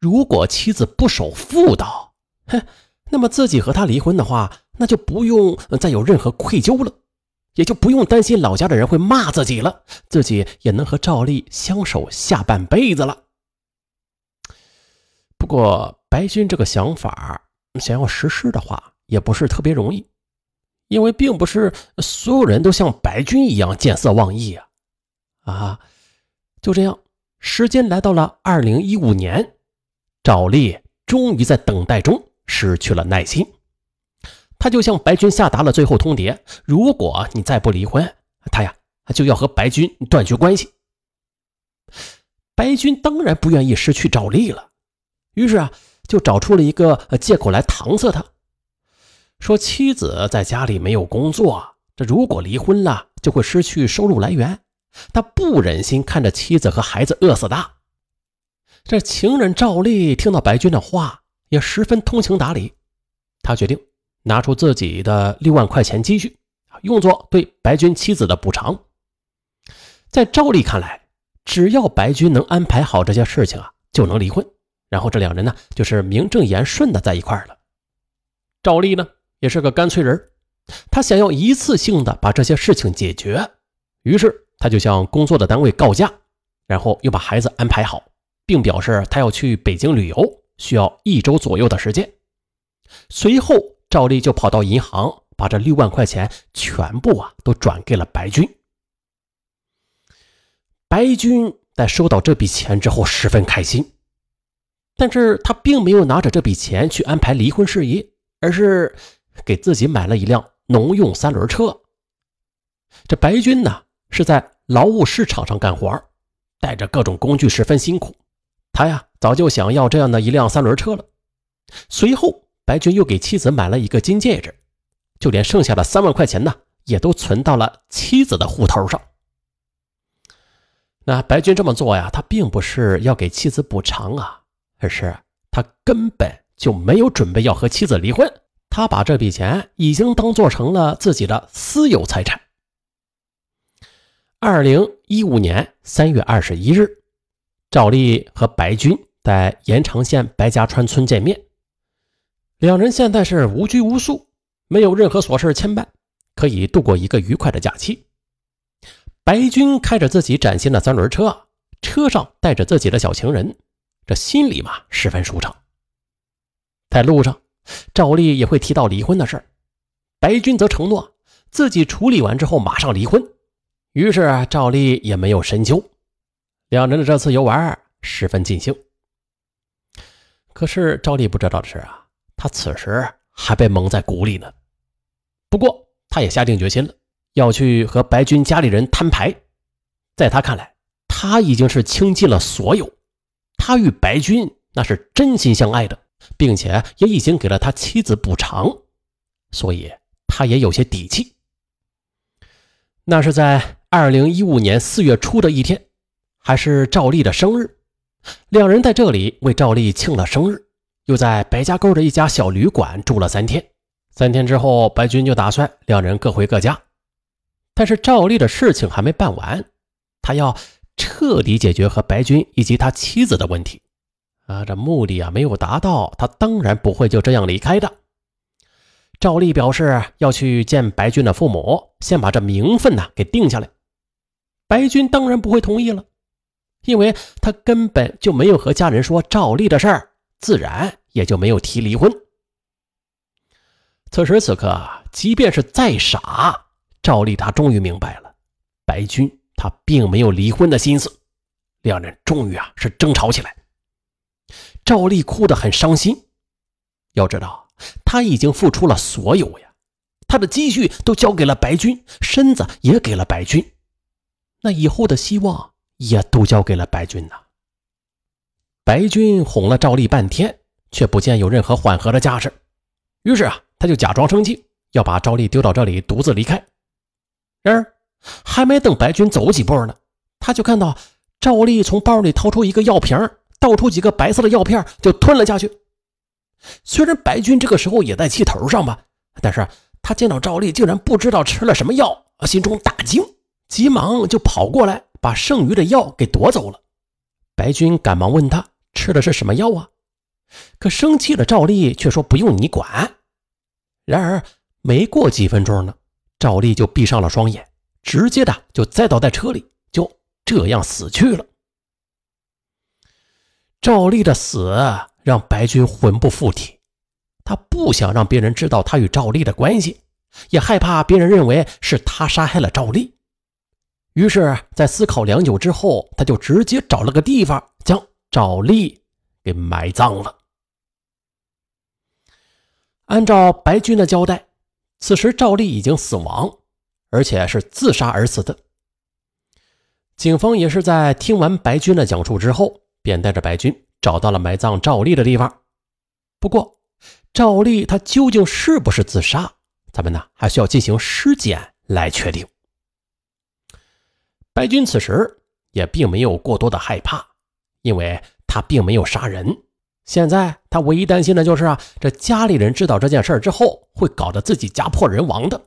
如果妻子不守妇道，哼，那么自己和他离婚的话，那就不用再有任何愧疚了，也就不用担心老家的人会骂自己了，自己也能和赵丽相守下半辈子了。不过，白军这个想法想要实施的话，也不是特别容易，因为并不是所有人都像白军一样见色忘义啊！啊，就这样，时间来到了二零一五年。赵丽终于在等待中失去了耐心，他就向白军下达了最后通牒：如果你再不离婚，他呀就要和白军断绝关系。白军当然不愿意失去赵丽了，于是啊就找出了一个借口来搪塞他，说妻子在家里没有工作，这如果离婚了就会失去收入来源，他不忍心看着妻子和孩子饿死的。这情人赵丽听到白军的话，也十分通情达理。他决定拿出自己的六万块钱积蓄，用作对白军妻子的补偿。在赵丽看来，只要白军能安排好这些事情啊，就能离婚，然后这两人呢，就是名正言顺的在一块了。赵丽呢，也是个干脆人，他想要一次性的把这些事情解决，于是他就向工作的单位告假，然后又把孩子安排好。并表示他要去北京旅游，需要一周左右的时间。随后，赵丽就跑到银行，把这六万块钱全部啊都转给了白军。白军在收到这笔钱之后十分开心，但是他并没有拿着这笔钱去安排离婚事宜，而是给自己买了一辆农用三轮车。这白军呢是在劳务市场上干活，带着各种工具，十分辛苦。他呀，早就想要这样的一辆三轮车了。随后，白军又给妻子买了一个金戒指，就连剩下的三万块钱呢，也都存到了妻子的户头上。那白军这么做呀，他并不是要给妻子补偿啊，而是他根本就没有准备要和妻子离婚。他把这笔钱已经当做成了自己的私有财产。二零一五年三月二十一日。赵丽和白军在延长县白家川村见面，两人现在是无拘无束，没有任何琐事牵绊，可以度过一个愉快的假期。白军开着自己崭新的三轮车，车上带着自己的小情人，这心里嘛十分舒畅。在路上，赵丽也会提到离婚的事白军则承诺自己处理完之后马上离婚，于是赵丽也没有深究。两人的这次游玩十分尽兴，可是赵丽不知道的是啊，他此时还被蒙在鼓里呢。不过他也下定决心了，要去和白军家里人摊牌。在他看来，他已经是倾尽了所有，他与白军那是真心相爱的，并且也已经给了他妻子补偿，所以他也有些底气。那是在二零一五年四月初的一天。还是赵丽的生日，两人在这里为赵丽庆了生日，又在白家沟的一家小旅馆住了三天。三天之后，白军就打算两人各回各家。但是赵丽的事情还没办完，他要彻底解决和白军以及他妻子的问题。啊，这目的啊没有达到，他当然不会就这样离开的。赵丽表示要去见白军的父母，先把这名分呢给定下来。白军当然不会同意了。因为他根本就没有和家人说赵丽的事儿，自然也就没有提离婚。此时此刻，即便是再傻，赵丽她终于明白了，白军他并没有离婚的心思。两人终于啊是争吵起来，赵丽哭得很伤心。要知道，他已经付出了所有呀，他的积蓄都交给了白军，身子也给了白军，那以后的希望。也都交给了白军呐。白军哄了赵丽半天，却不见有任何缓和的架势。于是啊，他就假装生气，要把赵丽丢到这里，独自离开。然而，还没等白军走几步呢，他就看到赵丽从包里掏出一个药瓶，倒出几个白色的药片，就吞了下去。虽然白军这个时候也在气头上吧，但是他见到赵丽竟然不知道吃了什么药，心中大惊，急忙就跑过来。把剩余的药给夺走了，白军赶忙问他吃的是什么药啊？可生气的赵丽却说不用你管。然而没过几分钟呢，赵丽就闭上了双眼，直接的就栽倒在车里，就这样死去了。赵丽的死让白军魂不附体，他不想让别人知道他与赵丽的关系，也害怕别人认为是他杀害了赵丽。于是，在思考良久之后，他就直接找了个地方将赵丽给埋葬了。按照白军的交代，此时赵丽已经死亡，而且是自杀而死的。警方也是在听完白军的讲述之后，便带着白军找到了埋葬赵丽的地方。不过，赵丽她究竟是不是自杀，咱们呢还需要进行尸检来确定。白军此时也并没有过多的害怕，因为他并没有杀人。现在他唯一担心的就是啊，这家里人知道这件事之后，会搞得自己家破人亡的。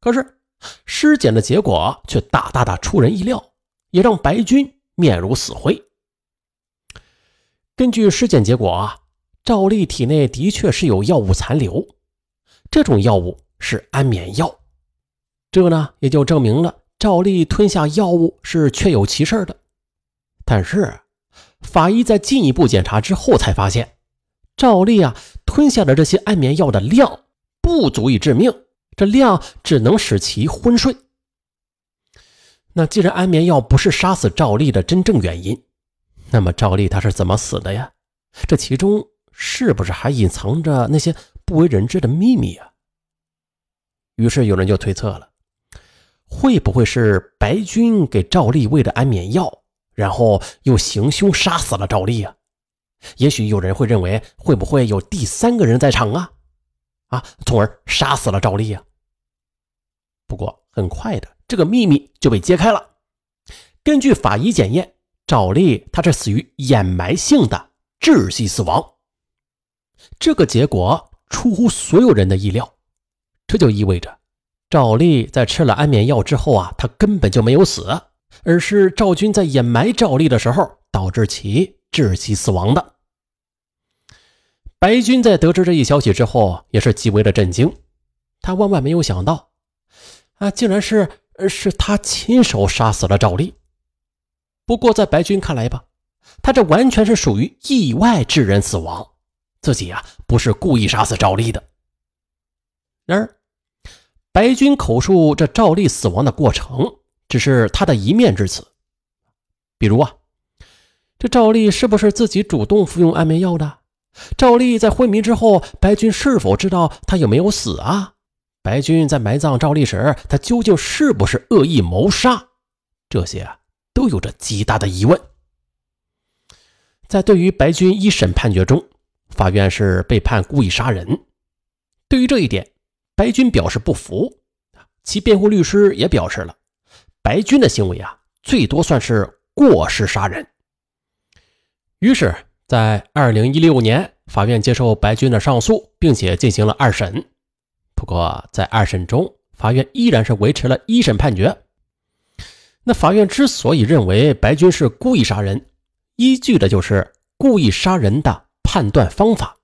可是尸检的结果却大大的出人意料，也让白军面如死灰。根据尸检结果啊，赵丽体内的确是有药物残留，这种药物是安眠药，这呢也就证明了。赵丽吞下药物是确有其事的，但是法医在进一步检查之后才发现，赵丽啊吞下的这些安眠药的量不足以致命，这量只能使其昏睡。那既然安眠药不是杀死赵丽的真正原因，那么赵丽她是怎么死的呀？这其中是不是还隐藏着那些不为人知的秘密啊？于是有人就推测了。会不会是白军给赵丽喂的安眠药，然后又行凶杀死了赵丽啊？也许有人会认为，会不会有第三个人在场啊？啊，从而杀死了赵丽啊？不过很快的，这个秘密就被揭开了。根据法医检验，赵丽她是死于掩埋性的窒息死亡。这个结果出乎所有人的意料，这就意味着。赵丽在吃了安眠药之后啊，她根本就没有死，而是赵军在掩埋赵丽的时候导致其窒息死亡的。白军在得知这一消息之后也是极为的震惊，他万万没有想到，啊，竟然是是他亲手杀死了赵丽。不过在白军看来吧，他这完全是属于意外致人死亡，自己啊不是故意杀死赵丽的。然而。白军口述这赵丽死亡的过程，只是他的一面之词。比如啊，这赵丽是不是自己主动服用安眠药的？赵丽在昏迷之后，白军是否知道她有没有死啊？白军在埋葬赵丽时，他究竟是不是恶意谋杀？这些啊，都有着极大的疑问。在对于白军一审判决中，法院是被判故意杀人。对于这一点。白军表示不服，其辩护律师也表示了，白军的行为啊，最多算是过失杀人。于是，在二零一六年，法院接受白军的上诉，并且进行了二审。不过，在二审中，法院依然是维持了一审判决。那法院之所以认为白军是故意杀人，依据的就是故意杀人的判断方法。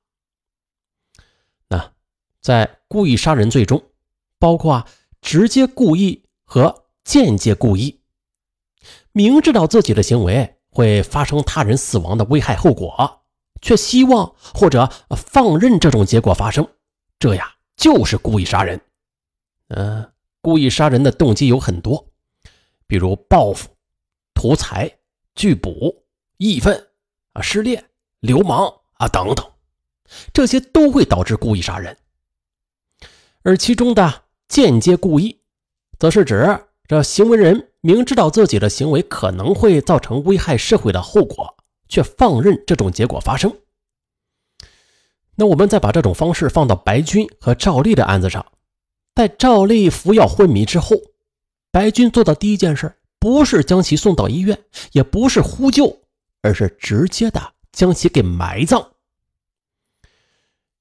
在。故意杀人罪中，包括直接故意和间接故意。明知道自己的行为会发生他人死亡的危害后果，却希望或者放任这种结果发生，这呀就是故意杀人。嗯，故意杀人的动机有很多，比如报复、图财、拒捕、义愤啊、失恋、流氓啊等等，这些都会导致故意杀人。而其中的间接故意，则是指这行为人明知道自己的行为可能会造成危害社会的后果，却放任这种结果发生。那我们再把这种方式放到白军和赵丽的案子上，在赵丽服药昏迷之后，白军做的第一件事，不是将其送到医院，也不是呼救，而是直接的将其给埋葬，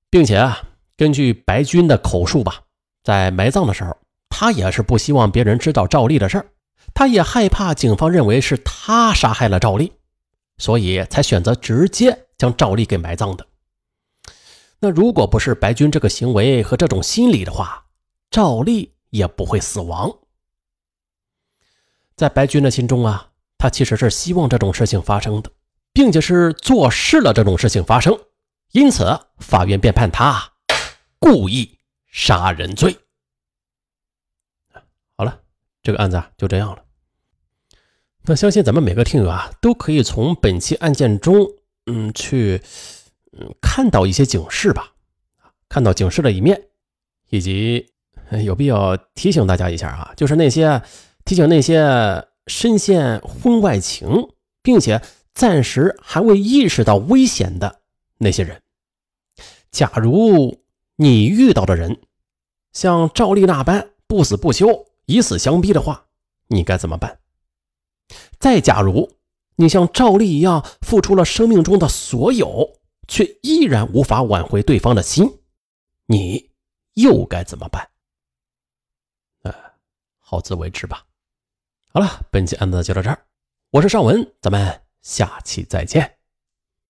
并且啊。根据白军的口述吧，在埋葬的时候，他也是不希望别人知道赵丽的事儿，他也害怕警方认为是他杀害了赵丽，所以才选择直接将赵丽给埋葬的。那如果不是白军这个行为和这种心理的话，赵丽也不会死亡。在白军的心中啊，他其实是希望这种事情发生的，并且是坐视了这种事情发生，因此法院便判他故意杀人罪。好了，这个案子啊就这样了。那相信咱们每个听友啊，都可以从本期案件中，嗯，去，嗯，看到一些警示吧，看到警示的一面，以及有必要提醒大家一下啊，就是那些提醒那些深陷婚外情，并且暂时还未意识到危险的那些人，假如你遇到的人像赵丽那般不死不休、以死相逼的话，你该怎么办？再假如你像赵丽一样付出了生命中的所有，却依然无法挽回对方的心，你又该怎么办？呃，好自为之吧。好了，本期案子就到这儿，我是尚文，咱们下期再见。